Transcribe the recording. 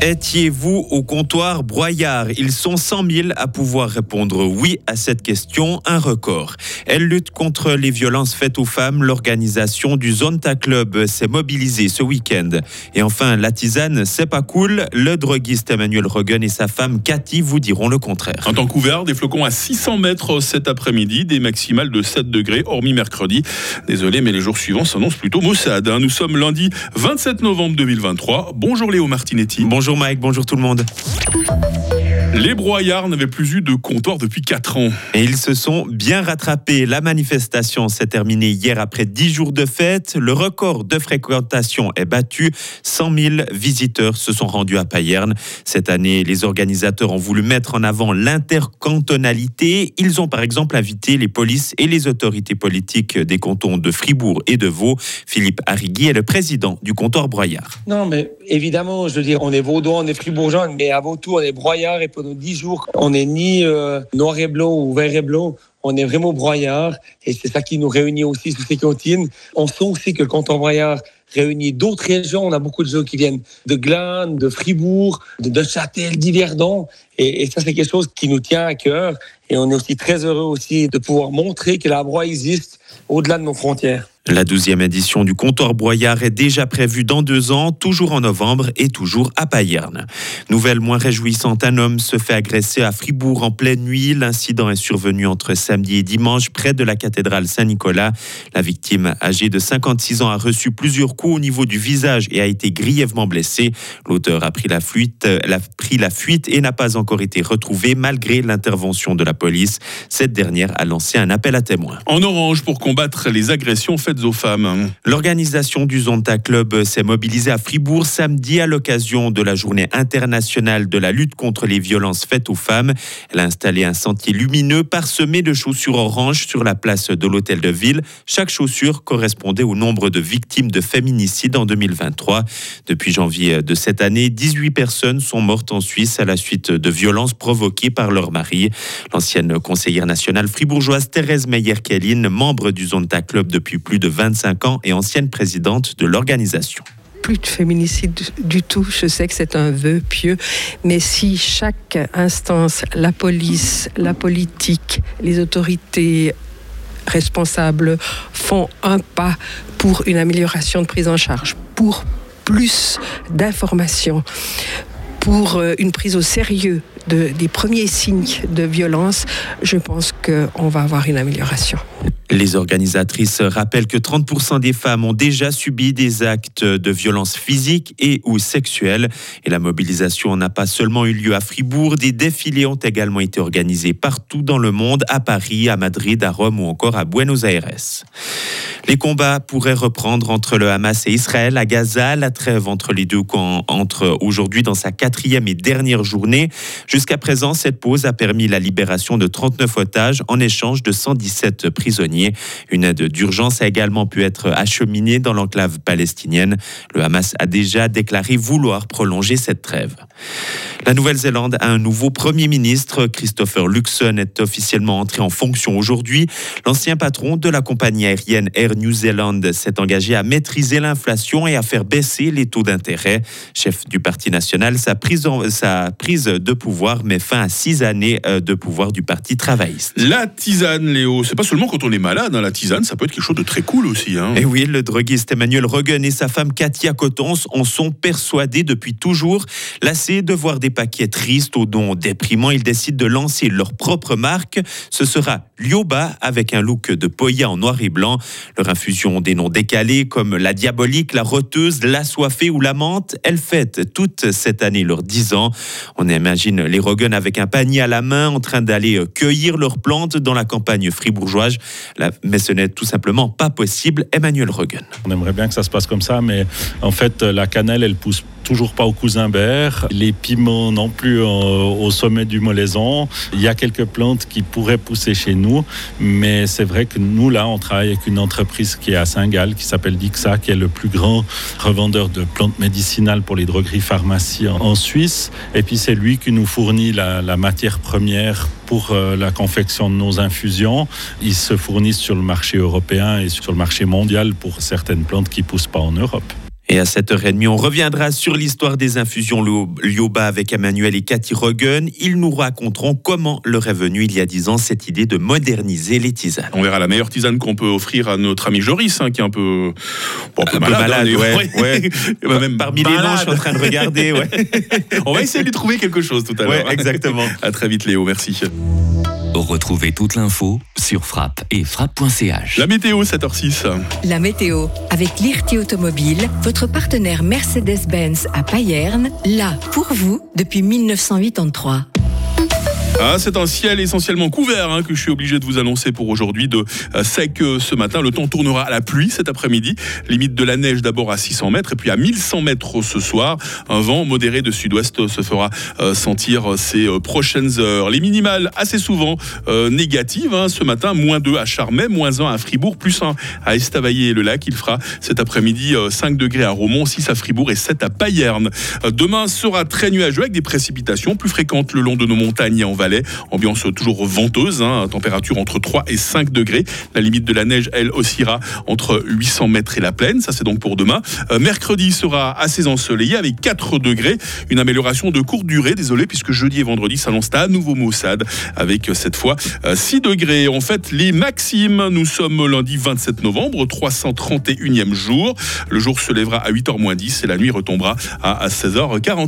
Étiez-vous au comptoir broyard? Ils sont 100 000 à pouvoir répondre oui à cette question, un record. Elle lutte contre les violences faites aux femmes. L'organisation du Zonta Club s'est mobilisée ce week-end. Et enfin, la tisane, c'est pas cool. Le droguiste Emmanuel Rogan et sa femme Cathy vous diront le contraire. En temps couvert, des flocons à 600 mètres cet après-midi, des maximales de 7 degrés, hormis mercredi. Désolé, mais les jours suivants s'annoncent plutôt maussade. Hein. Nous sommes lundi 27 novembre 2023. Bonjour Léo Martinetti. Bonjour. Bonjour Mike, bonjour tout le monde. Les broyards n'avaient plus eu de comptoir depuis 4 ans. Et ils se sont bien rattrapés. La manifestation s'est terminée hier après 10 jours de fête. Le record de fréquentation est battu. 100 000 visiteurs se sont rendus à Payerne. Cette année, les organisateurs ont voulu mettre en avant l'intercantonalité. Ils ont par exemple invité les polices et les autorités politiques des cantons de Fribourg et de Vaud. Philippe Arrigui est le président du comptoir broyard. Non, mais évidemment, je veux dire, on est vaudois, on est fribourgeois, mais avant tout, on est broyard et pendant dix jours, on n'est ni euh, noir et blanc ou vert et blanc. On est vraiment broyard et c'est ça qui nous réunit aussi sous ces cantines. On sent aussi que le canton broyard réunit d'autres régions. On a beaucoup de gens qui viennent de Glane, de Fribourg, de Neuchâtel, d'Yverdon. Et, ça, c'est quelque chose qui nous tient à cœur. Et on est aussi très heureux aussi de pouvoir montrer que la broie existe au-delà de nos frontières. La douzième édition du comptoir Broyard est déjà prévue dans deux ans, toujours en novembre et toujours à Payerne. Nouvelle moins réjouissante, un homme se fait agresser à Fribourg en pleine nuit. L'incident est survenu entre samedi et dimanche près de la cathédrale Saint-Nicolas. La victime, âgée de 56 ans, a reçu plusieurs coups au niveau du visage et a été grièvement blessé. L'auteur a pris la fuite, a pris la fuite et n'a pas encore été retrouvé malgré l'intervention de la police. Cette dernière a lancé un appel à témoins. En orange pour combattre les agressions faites aux femmes. L'organisation du Zonta Club s'est mobilisée à Fribourg samedi à l'occasion de la journée internationale de la lutte contre les violences faites aux femmes. Elle a installé un sentier lumineux parsemé de chaussures oranges sur la place de l'hôtel de ville. Chaque chaussure correspondait au nombre de victimes de féminicide en 2023. Depuis janvier de cette année, 18 personnes sont mortes en Suisse à la suite de violences provoquées par leur mari. L'ancienne conseillère nationale fribourgeoise Thérèse Meyer-Kelly, membre du Zonta Club depuis plus de 25 ans et ancienne présidente de l'organisation plus de féminicide du tout. Je sais que c'est un vœu pieux, mais si chaque instance, la police, la politique, les autorités responsables font un pas pour une amélioration de prise en charge, pour plus d'informations, pour euh, une prise au sérieux de, des premiers signes de violence, je pense qu'on va avoir une amélioration. Les organisatrices rappellent que 30% des femmes ont déjà subi des actes de violence physique et ou sexuelle. Et la mobilisation n'a pas seulement eu lieu à Fribourg, des défilés ont également été organisés partout dans le monde, à Paris, à Madrid, à Rome ou encore à Buenos Aires. Les combats pourraient reprendre entre le Hamas et Israël à Gaza. La trêve entre les deux camps entre aujourd'hui dans sa quatrième et dernière journée. Jusqu'à présent, cette pause a permis la libération de 39 otages en échange de 117 prisonniers. Une aide d'urgence a également pu être acheminée dans l'enclave palestinienne. Le Hamas a déjà déclaré vouloir prolonger cette trêve. La Nouvelle-Zélande a un nouveau Premier ministre. Christopher Luxon est officiellement entré en fonction aujourd'hui. L'ancien patron de la compagnie aérienne Air New Zealand s'est engagé à maîtriser l'inflation et à faire baisser les taux d'intérêt. Chef du Parti national, sa prise, sa prise de pouvoir met fin à six années euh, de pouvoir du Parti travailliste. La tisane, Léo, c'est pas seulement quand on est malade, hein, la tisane, ça peut être quelque chose de très cool aussi. Hein. Et oui, le droguiste Emmanuel Rogan et sa femme Katia Cotons en sont persuadés depuis toujours. Lassés de voir des paquets tristes aux dons déprimants, ils décident de lancer leur propre marque. Ce sera Lioba avec un look de poya en noir et blanc. Leur infusion des noms décalés comme la diabolique, la roteuse, la soifée ou la menthe, elles fêtent toute cette année leurs 10 ans. On imagine les Rogan avec un panier à la main en train d'aller cueillir leurs plantes dans la campagne fribourgeoise. Mais ce n'est tout simplement pas possible. Emmanuel Rogan. On aimerait bien que ça se passe comme ça, mais en fait, la cannelle, elle pousse toujours pas au cousin vert, les piments non plus au sommet du molaison. Il y a quelques plantes qui pourraient pousser chez nous, mais c'est vrai que nous, là, on travaille avec une entreprise qui est à Saint-Gall, qui s'appelle Dixa, qui est le plus grand revendeur de plantes médicinales pour les drogueries pharmacies en Suisse. Et puis c'est lui qui nous fournit la, la matière première pour euh, la confection de nos infusions. Ils se fournissent sur le marché européen et sur le marché mondial pour certaines plantes qui poussent pas en Europe. Et à 7h30, on reviendra sur l'histoire des infusions Lioba avec Emmanuel et Cathy Rogen. Ils nous raconteront comment leur est venue il y a 10 ans cette idée de moderniser les tisanes. On verra la meilleure tisane qu'on peut offrir à notre ami Joris, hein, qui est un peu, un peu malade. Même Parmi les noms, je suis en train de regarder. on va essayer de lui trouver quelque chose tout à l'heure. exactement. À très vite Léo, merci. Retrouvez toute l'info sur frappe et frappe.ch. La météo, 7h06. La météo, avec l'IRT Automobile, votre partenaire Mercedes-Benz à Payerne, là pour vous depuis 1983. Ah, c'est un ciel essentiellement couvert hein, que je suis obligé de vous annoncer pour aujourd'hui de euh, sec euh, ce matin. Le temps tournera à la pluie cet après-midi. Limite de la neige d'abord à 600 mètres et puis à 1100 mètres ce soir. Un vent modéré de sud-ouest se fera euh, sentir ces prochaines heures. Les minimales assez souvent négatives hein, ce matin. Moins 2 à Charmey, moins 1 à Fribourg, plus 1 à Estavayer-le-Lac. Il fera cet après-midi 5 degrés à Romont, 6 à Fribourg et 7 à Payerne. Demain sera très nuageux avec des précipitations plus fréquentes le long de nos montagnes et en Ambiance toujours venteuse, hein, température entre 3 et 5 degrés. La limite de la neige, elle, oscillera entre 800 mètres et la plaine. Ça, c'est donc pour demain. Euh, mercredi sera assez ensoleillé avec 4 degrés. Une amélioration de courte durée, désolé, puisque jeudi et vendredi s'annonce à nouveau maussade avec euh, cette fois 6 euh, degrés. En fait, les maximes, nous sommes lundi 27 novembre, 331e jour. Le jour se lèvera à 8h moins 10 et la nuit retombera à 16h40.